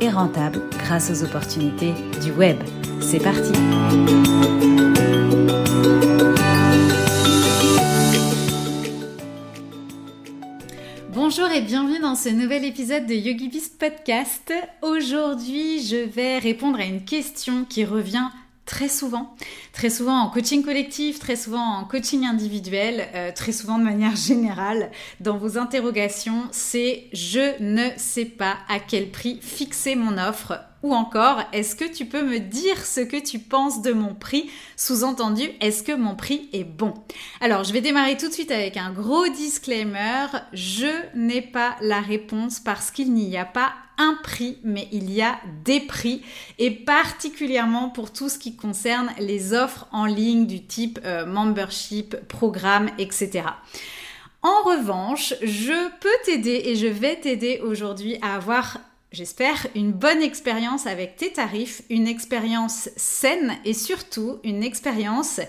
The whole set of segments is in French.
et rentable grâce aux opportunités du web. C'est parti Bonjour et bienvenue dans ce nouvel épisode de YogiBiz Podcast. Aujourd'hui, je vais répondre à une question qui revient très souvent, très souvent en coaching collectif, très souvent en coaching individuel, euh, très souvent de manière générale. Dans vos interrogations, c'est je ne sais pas à quel prix fixer mon offre ou encore, est-ce que tu peux me dire ce que tu penses de mon prix? Sous-entendu, est-ce que mon prix est bon? Alors, je vais démarrer tout de suite avec un gros disclaimer. Je n'ai pas la réponse parce qu'il n'y a pas un prix, mais il y a des prix, et particulièrement pour tout ce qui concerne les offres en ligne du type euh, membership, programme, etc. En revanche, je peux t'aider et je vais t'aider aujourd'hui à avoir j'espère, une bonne expérience avec tes tarifs, une expérience saine et surtout une expérience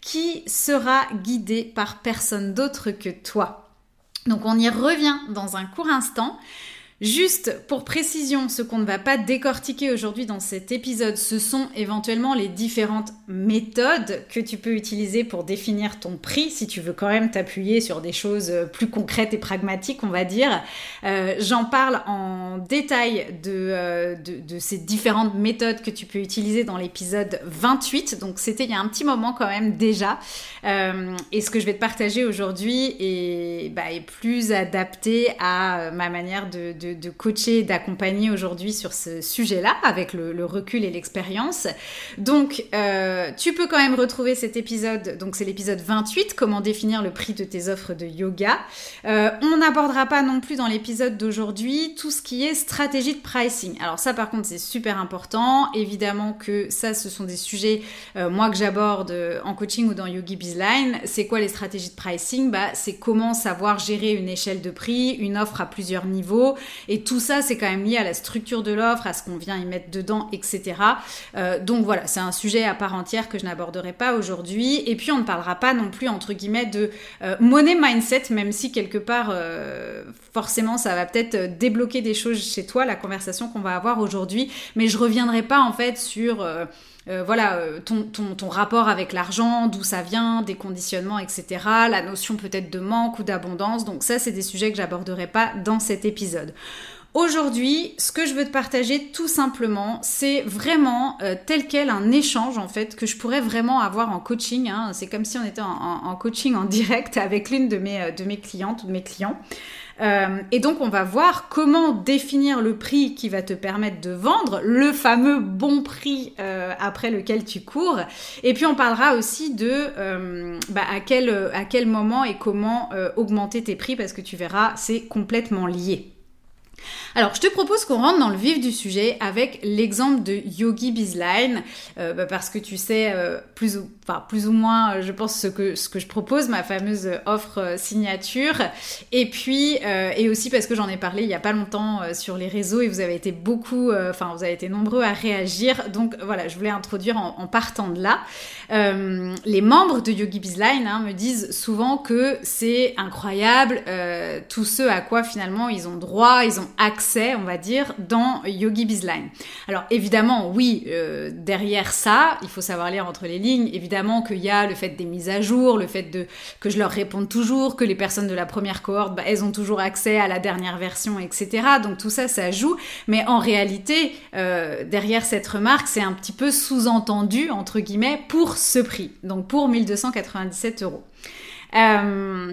qui sera guidée par personne d'autre que toi. Donc on y revient dans un court instant. Juste pour précision, ce qu'on ne va pas décortiquer aujourd'hui dans cet épisode, ce sont éventuellement les différentes méthodes que tu peux utiliser pour définir ton prix, si tu veux quand même t'appuyer sur des choses plus concrètes et pragmatiques, on va dire. Euh, j'en parle en détail euh, de, ces différentes méthodes que tu peux utiliser dans l'épisode 28, donc c'était il y a un petit moment quand même déjà. Euh, et ce que je vais te partager aujourd'hui est, bah, plus adapté à ma manière de, coacher, d'accompagner aujourd'hui sur ce sujet-là, avec le, recul et l'expérience. Donc, euh, tu peux quand même retrouver cet épisode, donc c'est l'épisode 28, comment définir le prix de tes offres de yoga. Euh, on n'abordera pas non plus dans l'épisode d'aujourd'hui tout ce qui est stratégie de pricing. Alors ça, par contre, c'est super important. Évidemment que ça, ce sont des sujets, euh, moi, que j'aborde en coaching ou dans Yogi Bizline. C'est quoi les stratégies de pricing? Bah, C'est comment savoir gérer une échelle de prix, une offre à plusieurs niveaux et tout ça, c'est quand même lié à la structure de l'offre, à ce qu'on vient y mettre dedans, etc. Euh, donc voilà, c'est un sujet à part entière que je n'aborderai pas aujourd'hui. Et puis on ne parlera pas non plus, entre guillemets, de euh, money mindset, même si quelque part, euh, forcément, ça va peut-être débloquer des choses chez toi, la conversation qu'on va avoir aujourd'hui. Mais je reviendrai pas en fait sur... voilà, ton, ton, ton, rapport avec l'argent, d'où ça vient, des conditionnements, etc. La notion peut-être de manque ou d'abondance. Donc ça, c'est des sujets que j'aborderai pas dans cet épisode. Aujourd'hui, ce que je veux te partager tout simplement, c'est vraiment euh, tel quel un échange en fait que je pourrais vraiment avoir en coaching. Hein. C'est comme si on était en, coaching en direct avec l'une de mes, euh, de mes clientes ou de mes clients. Euh, et donc on va voir comment définir le prix qui va te permettre de vendre, le fameux bon prix après lequel tu cours. Et puis on parlera aussi de bah, à, quel, à quel moment et comment augmenter tes prix parce que tu verras, c'est complètement lié. Alors, je te propose qu'on rentre dans le vif du sujet avec l'exemple de Yogi Bizline, euh, bah, parce que tu sais euh, plus, ou, enfin, plus ou moins, euh, je pense, ce que, ce que je propose, ma fameuse offre signature, et puis, et aussi parce que j'en ai parlé il y a pas longtemps sur les réseaux et vous avez été beaucoup, enfin, vous avez été nombreux à réagir, donc voilà, je voulais introduire en, partant de là. les membres de Yogi Bizline hein, me disent souvent que c'est incroyable tout ce à quoi finalement ils ont droit, ils ont accès, on va dire, dans Yogi Bizline. Alors évidemment, oui, euh, derrière ça, il faut savoir lire entre les lignes, évidemment qu'il y a le fait des mises à jour, le fait de que je leur réponde toujours, que les personnes de la première cohorte, bah, elles ont toujours accès à la dernière version, etc. Donc tout ça, ça joue. Mais en réalité, euh, derrière cette remarque, c'est un petit peu sous-entendu, entre guillemets, pour ce prix. Donc pour 1297 euros. Euh,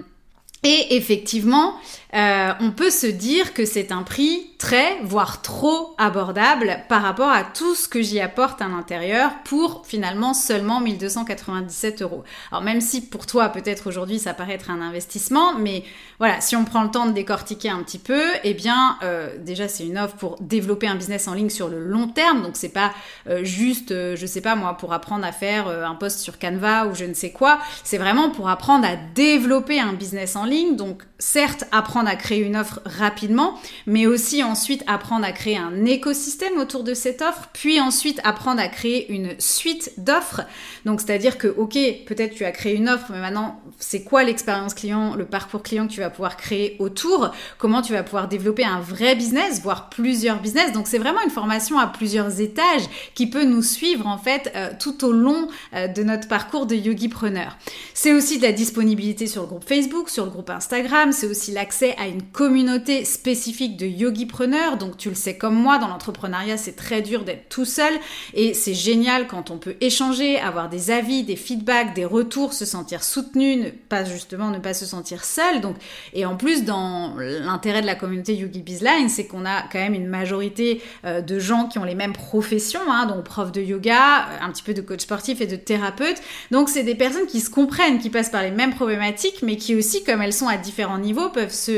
et effectivement, euh, on peut se dire que c'est un prix très, voire trop abordable par rapport à tout ce que j'y apporte à l'intérieur pour finalement seulement 1297 euros. Alors même si pour toi peut-être aujourd'hui ça paraît être un investissement, mais voilà, si on prend le temps de décortiquer un petit peu, eh bien euh, déjà c'est une offre pour développer un business en ligne sur le long terme, donc c'est pas euh, juste, je sais pas moi, pour apprendre à faire un post sur Canva ou je ne sais quoi, c'est vraiment pour apprendre à développer un business en ligne, donc certes apprendre à créer une offre rapidement, mais aussi ensuite apprendre à créer un écosystème autour de cette offre, puis ensuite apprendre à créer une suite d'offres. Donc c'est-à-dire que ok, peut-être tu as créé une offre, mais maintenant c'est quoi l'expérience client, le parcours client que tu vas pouvoir créer autour, comment tu vas pouvoir développer un vrai business, voire plusieurs business? Donc c'est vraiment une formation à plusieurs étages qui peut nous suivre en fait euh, tout au long euh, de notre parcours de yogipreneur. C'est aussi de la disponibilité sur le groupe Facebook, sur le groupe Instagram, c'est aussi l'accès à une communauté spécifique de yogipreneurs. Donc tu le sais comme moi, dans l'entrepreneuriat, c'est très dur d'être tout seul et c'est génial quand on peut échanger, avoir des avis, des feedbacks, des retours, se sentir soutenu, ne pas justement ne pas se sentir seul. Donc et en plus dans l'intérêt de la communauté Yogi Bizline, c'est qu'on a quand même une majorité euh, de gens qui ont les mêmes professions, hein, donc prof de yoga, euh, un petit peu de coach sportif et de thérapeute. Donc c'est des personnes qui se comprennent, qui passent par les mêmes problématiques, mais qui aussi, comme elles sont à différents niveaux, peuvent se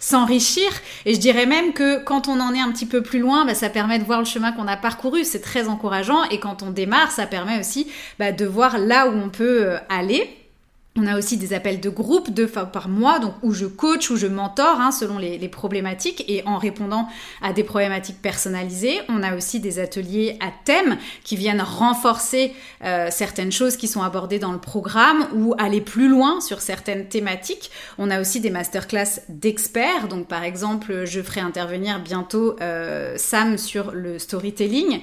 s'enrichir. Et je dirais même que quand on en est un petit peu plus loin, bah, ça permet de voir le chemin qu'on a parcouru. C'est très encourageant. Et quand on démarre, ça permet aussi bah, de voir là où on peut euh, aller. On a aussi des appels de groupe deux fois par mois, donc où je coach, où je mentor hein, selon les, problématiques et en répondant à des problématiques personnalisées. On a aussi des ateliers à thème qui viennent renforcer euh, certaines choses qui sont abordées dans le programme ou aller plus loin sur certaines thématiques. On a aussi des masterclass d'experts, donc par exemple, je ferai intervenir bientôt euh, Sam sur le storytelling.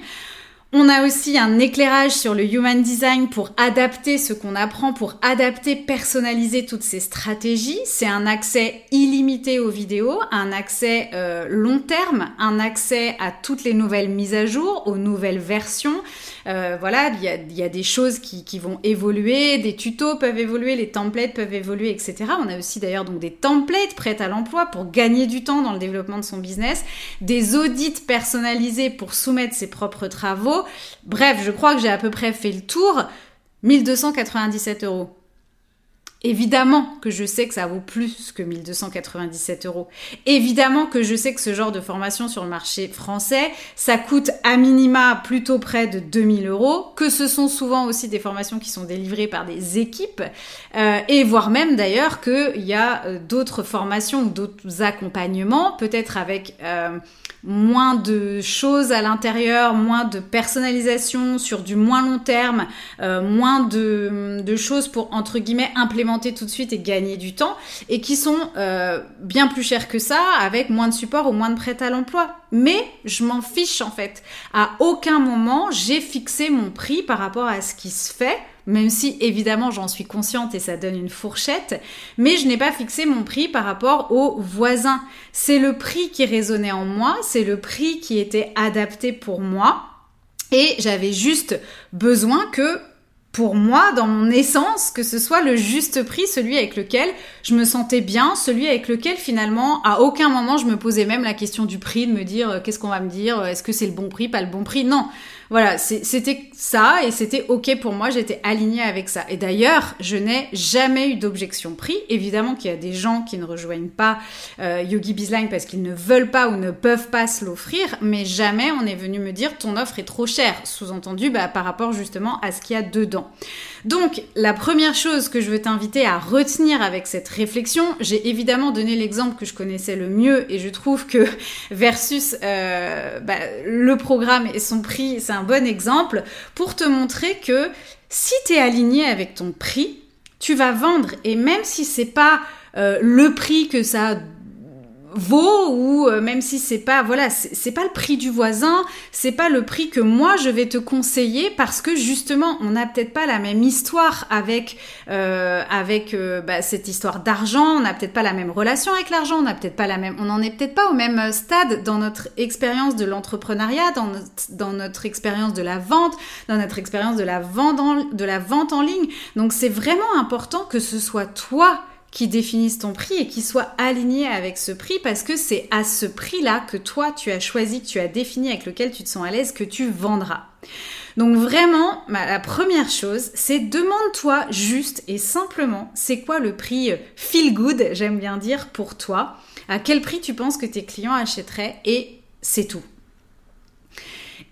On a aussi un éclairage sur le human design pour adapter ce qu'on apprend, pour adapter, personnaliser toutes ces stratégies. C'est un accès illimité aux vidéos, un accès euh, long terme, un accès à toutes les nouvelles mises à jour, aux nouvelles versions. Euh, voilà, il y a, des choses qui, vont évoluer, des tutos peuvent évoluer, les templates peuvent évoluer, etc. On a aussi d'ailleurs donc des templates prêts à l'emploi pour gagner du temps dans le développement de son business, des audits personnalisés pour soumettre ses propres travaux. Bref, je crois que j'ai à peu près fait le tour. 1297 euros. Évidemment que je sais que ça vaut plus que 1297 euros. Évidemment que je sais que ce genre de formation sur le marché français, ça coûte à minima plutôt près de 2000 euros, que ce sont souvent aussi des formations qui sont délivrées par des équipes, euh, et voire même d'ailleurs qu'il y a euh, d'autres formations ou d'autres accompagnements, peut-être avec... Euh, moins de choses à l'intérieur, moins de personnalisation sur du moins long terme, moins de, de, choses pour entre guillemets implémenter tout de suite et gagner du temps, et qui sont euh, bien plus chères que ça, avec moins de support ou moins de prêt à l'emploi. Mais je m'en fiche en fait. À aucun moment j'ai fixé mon prix par rapport à ce qui se fait même si évidemment j'en suis consciente et ça donne une fourchette, mais je n'ai pas fixé mon prix par rapport aux voisins. C'est le prix qui résonnait en moi, c'est le prix qui était adapté pour moi, et j'avais juste besoin que pour moi, dans mon essence, que ce soit le juste prix, celui avec lequel je me sentais bien, celui avec lequel finalement, à aucun moment, je me posais même la question du prix, de me dire euh, qu'est-ce qu'on va me dire, euh, est-ce que c'est le bon prix, pas le bon prix? Non, voilà, c'était ça et c'était ok pour moi, j'étais alignée avec ça. Et d'ailleurs, je n'ai jamais eu d'objection prix. Évidemment qu'il y a des gens qui ne rejoignent pas euh, Yogi Bizline parce qu'ils ne veulent pas ou ne peuvent pas se l'offrir, mais jamais on est venu me dire ton offre est trop chère, sous-entendu bah, par rapport justement à ce qu'il y a dedans. Donc, la première chose que je veux t'inviter à retenir avec cette réflexion, j'ai évidemment donné l'exemple que je connaissais le mieux et je trouve que versus euh, bah, le programme et son prix, c'est un bon exemple pour te montrer que si tu es aligné avec ton prix, tu vas vendre. Et même si c'est pas euh, le prix que ça vaut ou euh, même si c'est pas voilà c'est pas le prix du voisin c'est pas le prix que moi je vais te conseiller parce que justement on n'a peut-être pas la même histoire avec euh, avec euh, bah, cette histoire d'argent on n'a peut-être pas la même relation avec l'argent on n'a peut-être pas la même on n'en est peut-être pas au même stade dans notre expérience de l'entrepreneuriat dans notre, dans notre expérience de la vente dans notre expérience de la vente en, de la vente en ligne. Donc c'est vraiment important que ce soit toi qui définisse ton prix et qui soit aligné avec ce prix parce que c'est à ce prix-là que toi tu as choisi, que tu as défini, avec lequel tu te sens à l'aise, que tu vendras. Donc vraiment, bah, la première chose, c'est demande-toi juste et simplement, c'est quoi le prix euh, feel good, j'aime bien dire, pour toi? À quel prix tu penses que tes clients achèteraient? Et c'est tout.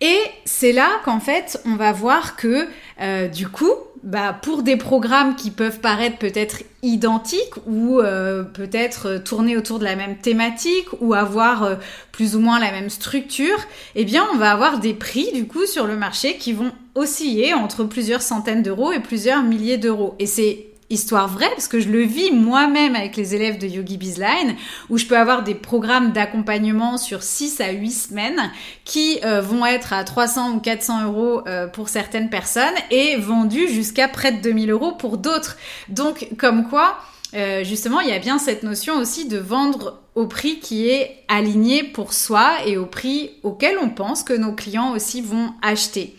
Et c'est là qu'en fait, on va voir que euh, du coup, bah, pour des programmes qui peuvent paraître peut-être identiques ou euh, peut-être tourner autour de la même thématique ou avoir euh, plus ou moins la même structure, eh bien, on va avoir des prix du coup sur le marché qui vont osciller entre plusieurs centaines d'euros et plusieurs milliers d'euros. Et c'est histoire vraie, parce que je le vis moi-même avec les élèves de Yogi Bizline, où je peux avoir des programmes d'accompagnement sur 6 à 8 semaines qui euh, vont être à 300 ou 400 euros euh, pour certaines personnes et vendus jusqu'à près de 2000 euros pour d'autres. Donc, comme quoi, euh, justement, il y a bien cette notion aussi de vendre au prix qui est aligné pour soi et au prix auquel on pense que nos clients aussi vont acheter.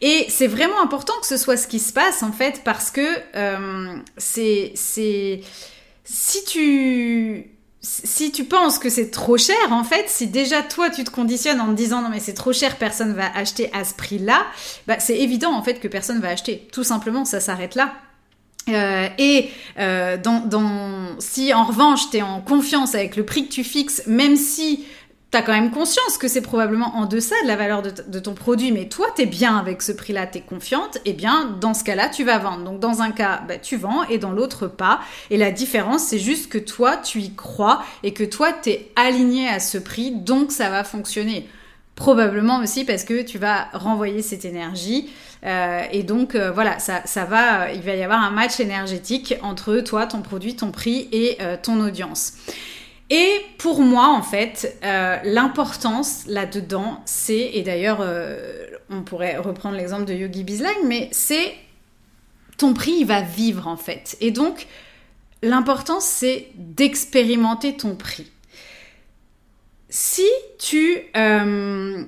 Et c'est vraiment important que ce soit ce qui se passe en fait parce que euh, c'est si tu si tu penses que c'est trop cher, en fait, si déjà toi tu te conditionnes en te disant non mais c'est trop cher, personne va acheter à ce prix-là, bah, c'est évident en fait que personne va acheter. Tout simplement, ça s'arrête là. Euh, et euh, si en revanche tu es en confiance avec le prix que tu fixes, même si tu as quand même conscience que c'est probablement en deçà de la valeur de, ton produit, mais toi, tu es bien avec ce prix-là, tu es confiante, et eh bien, dans ce cas-là, tu vas vendre. Donc, dans un cas, bah, tu vends, et dans l'autre, pas. Et la différence, c'est juste que toi, tu y crois, et que toi, tu es aligné à ce prix, donc ça va fonctionner. Probablement aussi parce que tu vas renvoyer cette énergie. Euh, et donc, euh, voilà, ça, ça va, il va y avoir un match énergétique entre toi, ton produit, ton prix et euh, ton audience. Et pour moi, en fait, euh, l'importance là-dedans, c'est, et d'ailleurs, on pourrait reprendre l'exemple de Yogi Bizline, mais c'est ton prix, il va vivre en fait. Et donc, l'importance, c'est d'expérimenter ton prix. Si tu, euh,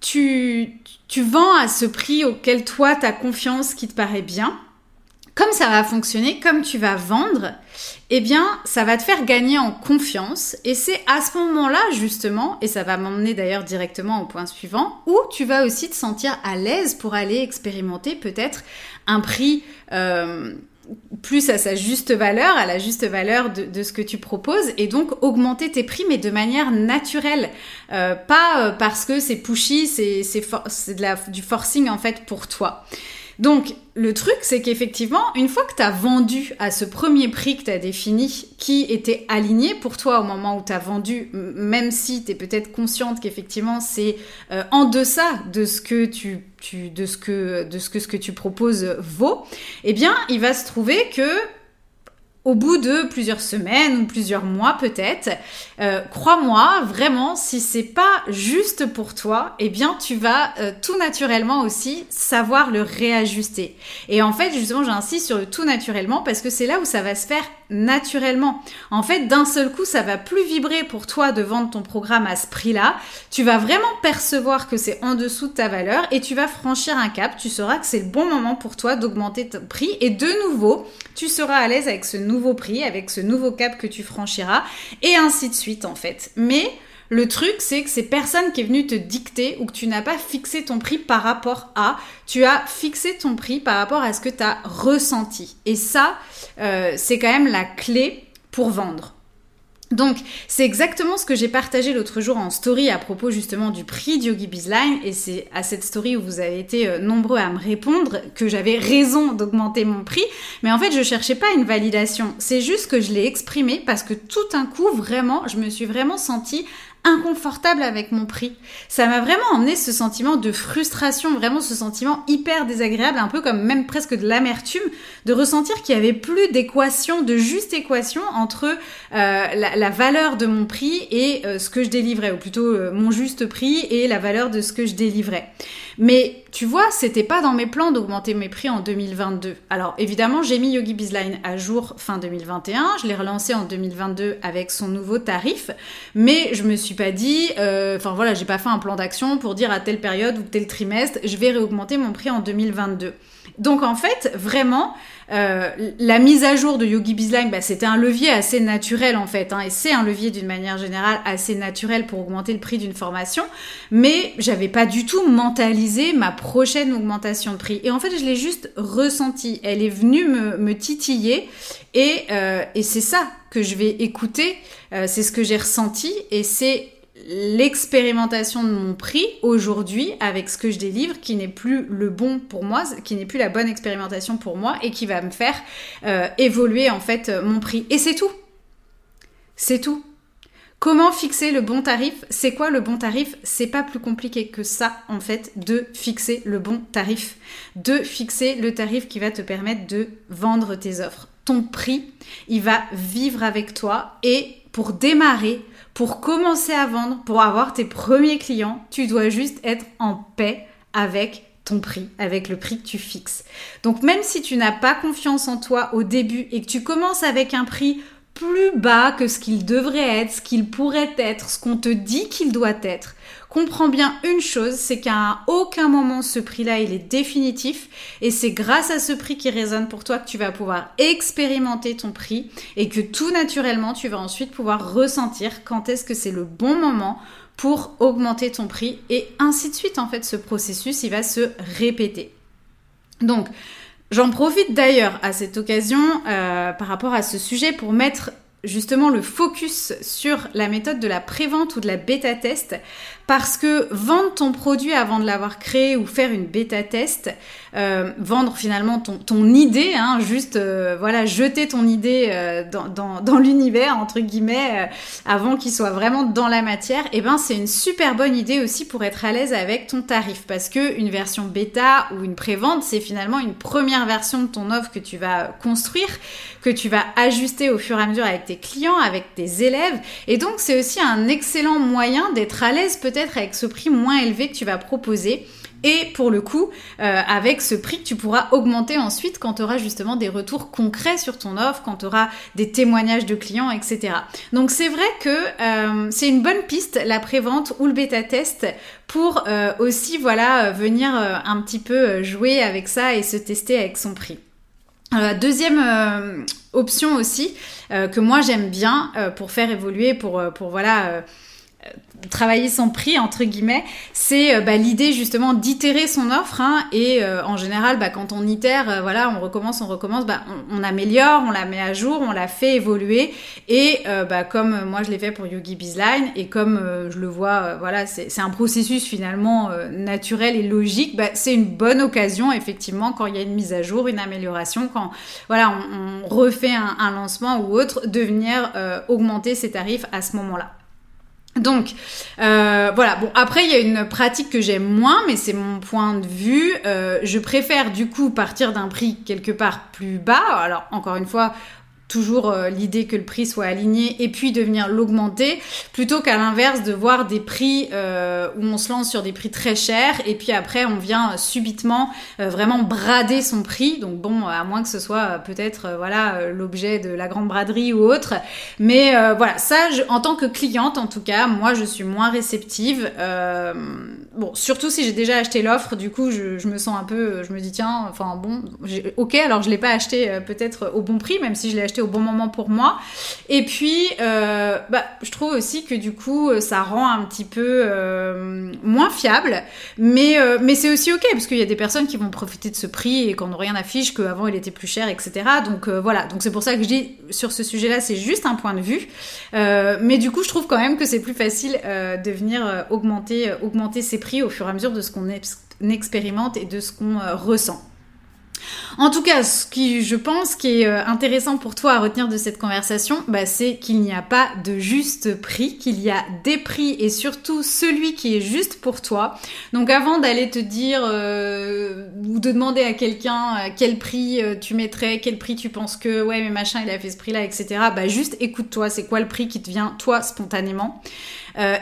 tu vends à ce prix auquel toi, tu as confiance, qui te paraît bien, comme ça va fonctionner, comme tu vas vendre, eh bien, ça va te faire gagner en confiance. Et c'est à ce moment-là, justement, et ça va m'emmener d'ailleurs directement au point suivant, où tu vas aussi te sentir à l'aise pour aller expérimenter peut-être un prix euh, plus à sa juste valeur, à la juste valeur de, ce que tu proposes, et donc augmenter tes prix, mais de manière naturelle. Euh, pas euh, parce que c'est pushy, c'est du forcing en fait pour toi. Donc, le truc, c'est qu'effectivement, une fois que tu as vendu à ce premier prix que tu as défini, qui était aligné pour toi au moment où tu as vendu, même si tu es peut-être consciente qu'effectivement c'est euh, en deçà de ce que tu, de ce que de ce que ce que tu proposes vaut, eh bien, il va se trouver que au bout de plusieurs semaines ou plusieurs mois peut-être, euh, crois-moi, vraiment, si c'est pas juste pour toi, eh bien tu vas euh, tout naturellement aussi savoir le réajuster. Et en fait, justement, j'insiste sur le tout naturellement parce que c'est là où ça va se faire naturellement. En fait, d'un seul coup, ça va plus vibrer pour toi de vendre ton programme à ce prix-là. Tu vas vraiment percevoir que c'est en dessous de ta valeur et tu vas franchir un cap. Tu sauras que c'est le bon moment pour toi d'augmenter ton prix et de nouveau, tu seras à l'aise avec ce nouveau prix, avec ce nouveau cap que tu franchiras, et ainsi de suite en fait. Mais le truc, c'est que c'est personne qui est venu te dicter ou que tu n'as pas fixé ton prix par rapport à, tu as fixé ton prix par rapport à ce que tu as ressenti. Et ça, euh, c'est quand même la clé pour vendre. Donc, c'est exactement ce que j'ai partagé l'autre jour en story à propos justement du prix de Yogi Bizline. Et c'est à cette story où vous avez été euh, nombreux à me répondre que j'avais raison d'augmenter mon prix. Mais en fait, je cherchais pas une validation. C'est juste que je l'ai exprimé parce que tout un coup, vraiment, je me suis vraiment sentie inconfortable avec mon prix. Ça m'a vraiment emmené ce sentiment de frustration, vraiment ce sentiment hyper désagréable, un peu comme même presque de l'amertume, de ressentir qu'il y avait plus d'équation, de juste équation entre euh, la, valeur de mon prix et euh, ce que je délivrais, ou plutôt euh, mon juste prix et la valeur de ce que je délivrais. Mais tu vois, c'était pas dans mes plans d'augmenter mes prix en 2022. Alors évidemment, j'ai mis Yogi Bizline à jour fin 2021, je l'ai relancé en 2022 avec son nouveau tarif, mais je me suis pas dit, euh, enfin voilà, j'ai pas fait un plan d'action pour dire à telle période ou tel trimestre, je vais réaugmenter mon prix en 2022. Donc en fait, vraiment, euh, la mise à jour de Yogi Bizline, bah, c'était un levier assez naturel en fait, hein, et c'est un levier d'une manière générale assez naturel pour augmenter le prix d'une formation, mais j'avais pas du tout mentalisé ma prochaine augmentation de prix. Et en fait, je l'ai juste ressenti. Elle est venue me, titiller, et, euh, et c'est ça que je vais écouter. Euh, c'est ce que j'ai ressenti, et c'est l'expérimentation de mon prix aujourd'hui avec ce que je délivre qui n'est plus le bon pour moi, qui n'est plus la bonne expérimentation pour moi et qui va me faire euh, évoluer en fait euh, mon prix. Et c'est tout. C'est tout. Comment fixer le bon tarif? C'est quoi le bon tarif? C'est pas plus compliqué que ça en fait de fixer le bon tarif, de fixer le tarif qui va te permettre de vendre tes offres. Ton prix, il va vivre avec toi et pour démarrer, pour commencer à vendre, pour avoir tes premiers clients, tu dois juste être en paix avec ton prix, avec le prix que tu fixes. Donc même si tu n'as pas confiance en toi au début et que tu commences avec un prix plus bas que ce qu'il devrait être, ce qu'il pourrait être, ce qu'on te dit qu'il doit être, comprends bien une chose, c'est qu'à aucun moment ce prix-là il est définitif et c'est grâce à ce prix qui résonne pour toi que tu vas pouvoir expérimenter ton prix et que tout naturellement tu vas ensuite pouvoir ressentir quand est-ce que c'est le bon moment pour augmenter ton prix et ainsi de suite en fait ce processus il va se répéter. Donc J'en profite d'ailleurs à cette occasion euh, par rapport à ce sujet pour mettre justement le focus sur la méthode de la prévente ou de la bêta test parce que vendre ton produit avant de l'avoir créé ou faire une bêta test, euh, vendre finalement ton, idée, hein, juste euh, voilà jeter ton idée euh, dans l'univers entre guillemets avant qu'il soit vraiment dans la matière, et eh ben c'est une super bonne idée aussi pour être à l'aise avec ton tarif. Parce que une version bêta ou une prévente c'est finalement une première version de ton offre que tu vas construire, que tu vas ajuster au fur et à mesure avec tes clients, avec tes élèves, et donc c'est aussi un excellent moyen d'être à l'aise peut-être avec ce prix moins élevé que tu vas proposer. Et pour le coup, euh, avec ce prix que tu pourras augmenter ensuite quand tu auras justement des retours concrets sur ton offre, quand tu auras des témoignages de clients, etc. Donc c'est vrai que euh, c'est une bonne piste, la prévente ou le bêta test, pour euh, aussi voilà venir un petit peu jouer avec ça et se tester avec son prix. deuxième option aussi que moi j'aime bien pour faire évoluer, pour, pour voilà travailler son prix entre guillemets, c'est euh, bah, l'idée justement d'itérer son offre hein, et euh, en général bah, quand on itère, euh, voilà, on recommence, on recommence, bah, on, améliore, on la met à jour, on la fait évoluer et bah, comme moi je l'ai fait pour Yogi Bizline et comme je le vois, voilà, c'est un processus finalement naturel et logique, bah, c'est une bonne occasion effectivement quand il y a une mise à jour, une amélioration, quand voilà, on, refait un, un, lancement ou autre, de venir augmenter ses tarifs à ce moment-là. Donc euh, voilà, bon après il y a une pratique que j'aime moins, mais c'est mon point de vue. Euh, je préfère du coup partir d'un prix quelque part plus bas. Alors encore une fois, toujours euh, l'idée que le prix soit aligné et puis de venir l'augmenter plutôt qu'à l'inverse de voir des prix euh, où on se lance sur des prix très chers et puis après on vient euh, subitement vraiment brader son prix. Donc bon à moins que ce soit peut-être voilà l'objet de la grande braderie ou autre. Mais voilà ça en tant que cliente en tout cas moi je suis moins réceptive bon surtout si j'ai déjà acheté l'offre du coup je, me sens un peu je me dis tiens enfin bon ok alors je l'ai pas acheté peut-être au bon prix même si je l'ai acheté au bon moment pour moi. Et puis, euh, bah, je trouve aussi que du coup, ça rend un petit peu euh, moins fiable. Mais, euh, mais c'est aussi ok, parce qu'il y a des personnes qui vont profiter de ce prix et qu'on n'a rien affiche qu'avant il était plus cher, etc. Donc voilà, donc c'est pour ça que je dis sur ce sujet-là, c'est juste un point de vue. mais du coup, je trouve quand même que c'est plus facile de venir augmenter, augmenter ses prix au fur et à mesure de ce qu'on expérimente et de ce qu'on ressent. En tout cas, ce qui, je pense, qui est euh, intéressant pour toi à retenir de cette conversation, bah, c'est qu'il n'y a pas de juste prix, qu'il y a des prix et surtout celui qui est juste pour toi. Donc avant d'aller te dire euh, ou de demander à quelqu'un euh, quel prix tu mettrais, quel prix tu penses que ouais mais machin il a fait ce prix-là, etc. Bah juste écoute-toi, c'est quoi le prix qui te vient toi spontanément.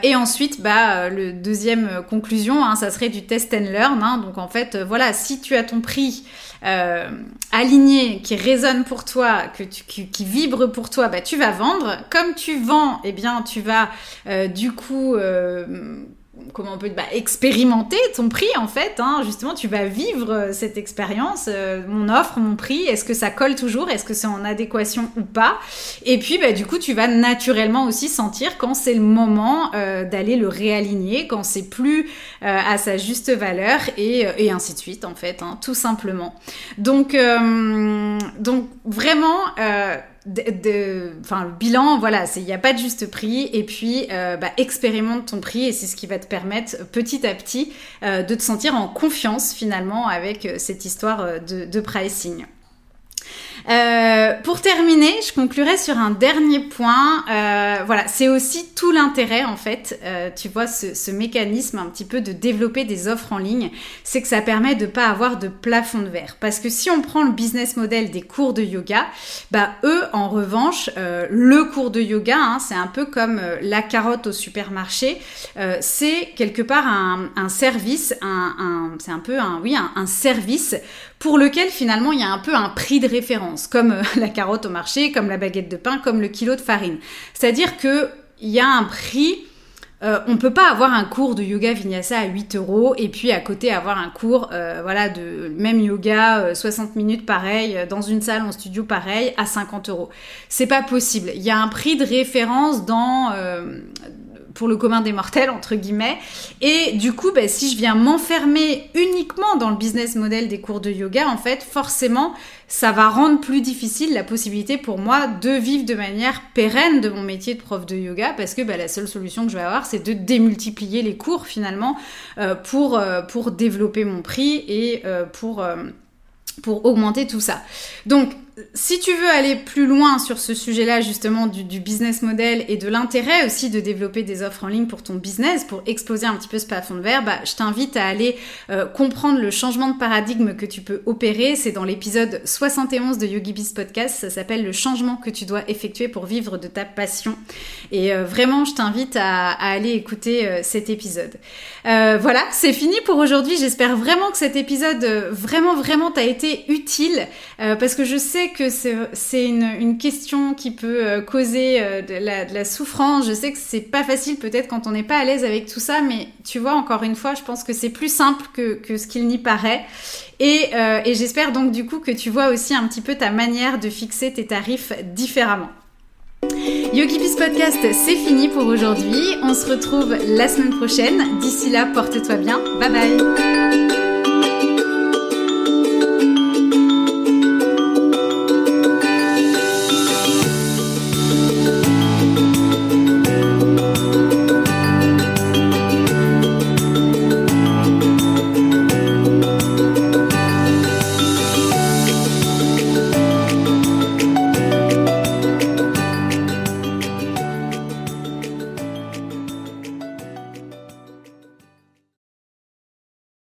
Et ensuite, bah, le deuxième conclusion, hein, ça serait du test and learn. Hein. donc en fait, voilà, si tu as ton prix euh, aligné, qui résonne pour toi, que tu, qui, vibre pour toi, bah, tu vas vendre. Comme tu vends, eh bien, tu vas euh, du coup euh, comment on peut bah, expérimenter ton prix en fait. Hein. Justement, tu vas vivre euh, cette expérience, euh, mon offre, mon prix. Est-ce que ça colle toujours Est-ce que c'est en adéquation ou pas? Et puis, bah, du coup, tu vas naturellement aussi sentir quand c'est le moment euh, d'aller le réaligner, quand c'est plus à sa juste valeur et, et, ainsi de suite en fait, hein, tout simplement. Donc, donc vraiment de, enfin le bilan voilà il n'y a pas de juste prix et puis euh, bah, expérimente ton prix et c'est ce qui va te permettre petit à petit euh, de te sentir en confiance finalement avec euh, cette histoire de pricing. Euh, pour terminer, je conclurai sur un dernier point. Euh, voilà, c'est aussi tout l'intérêt en fait. Euh, tu vois ce, ce, mécanisme un petit peu de développer des offres en ligne, c'est que ça permet de pas avoir de plafond de verre. Parce que si on prend le business model des cours de yoga, bah eux en revanche, euh, le cours de yoga, hein, c'est un peu comme euh, la carotte au supermarché. c'est quelque part un, un service, un, un c'est un peu un oui un service pour lequel finalement il y a un peu un prix de référence, comme euh, la carotte au marché, comme la baguette de pain, comme le kilo de farine. C'est-à-dire que il y a un prix. Euh, on peut pas avoir un cours de yoga vinyasa à 8 euros et puis à côté avoir un cours euh, voilà de même yoga 60 minutes pareil dans une salle en studio pareil à 50 euros. C'est pas possible. Il y a un prix de référence dans pour le commun des mortels, entre guillemets. Et du coup, bah, si je viens m'enfermer uniquement dans le business model des cours de yoga, en fait, forcément, ça va rendre plus difficile la possibilité pour moi de vivre de manière pérenne de mon métier de prof de yoga, parce que bah, la seule solution que je vais avoir, c'est de démultiplier les cours finalement euh, pour, euh, pour développer mon prix et euh, pour pour augmenter tout ça. Donc, si tu veux aller plus loin sur ce sujet-là, justement, du, business model et de l'intérêt aussi de développer des offres en ligne pour ton business, pour exploser un petit peu ce plafond de verre, bah, je t'invite à aller euh, comprendre le changement de paradigme que tu peux opérer. C'est dans l'épisode 71 de YogiBiz Podcast. Ça s'appelle le changement que tu dois effectuer pour vivre de ta passion. Et euh, vraiment, je t'invite à, aller écouter euh, cet épisode. voilà, c'est fini pour aujourd'hui. J'espère vraiment que cet épisode vraiment, vraiment t'a été utile parce que je sais que c'est une, question qui peut euh, causer euh, de la, souffrance. Je sais que c'est pas facile peut-être quand on n'est pas à l'aise avec tout ça, mais tu vois, encore une fois, je pense que c'est plus simple que, ce qu'il n'y paraît. Euh, et, j'espère donc du coup que tu vois aussi un petit peu ta manière de fixer tes tarifs différemment. Yogi Peace Podcast, c'est fini pour aujourd'hui. On se retrouve la semaine prochaine. D'ici là, porte-toi bien. Bye bye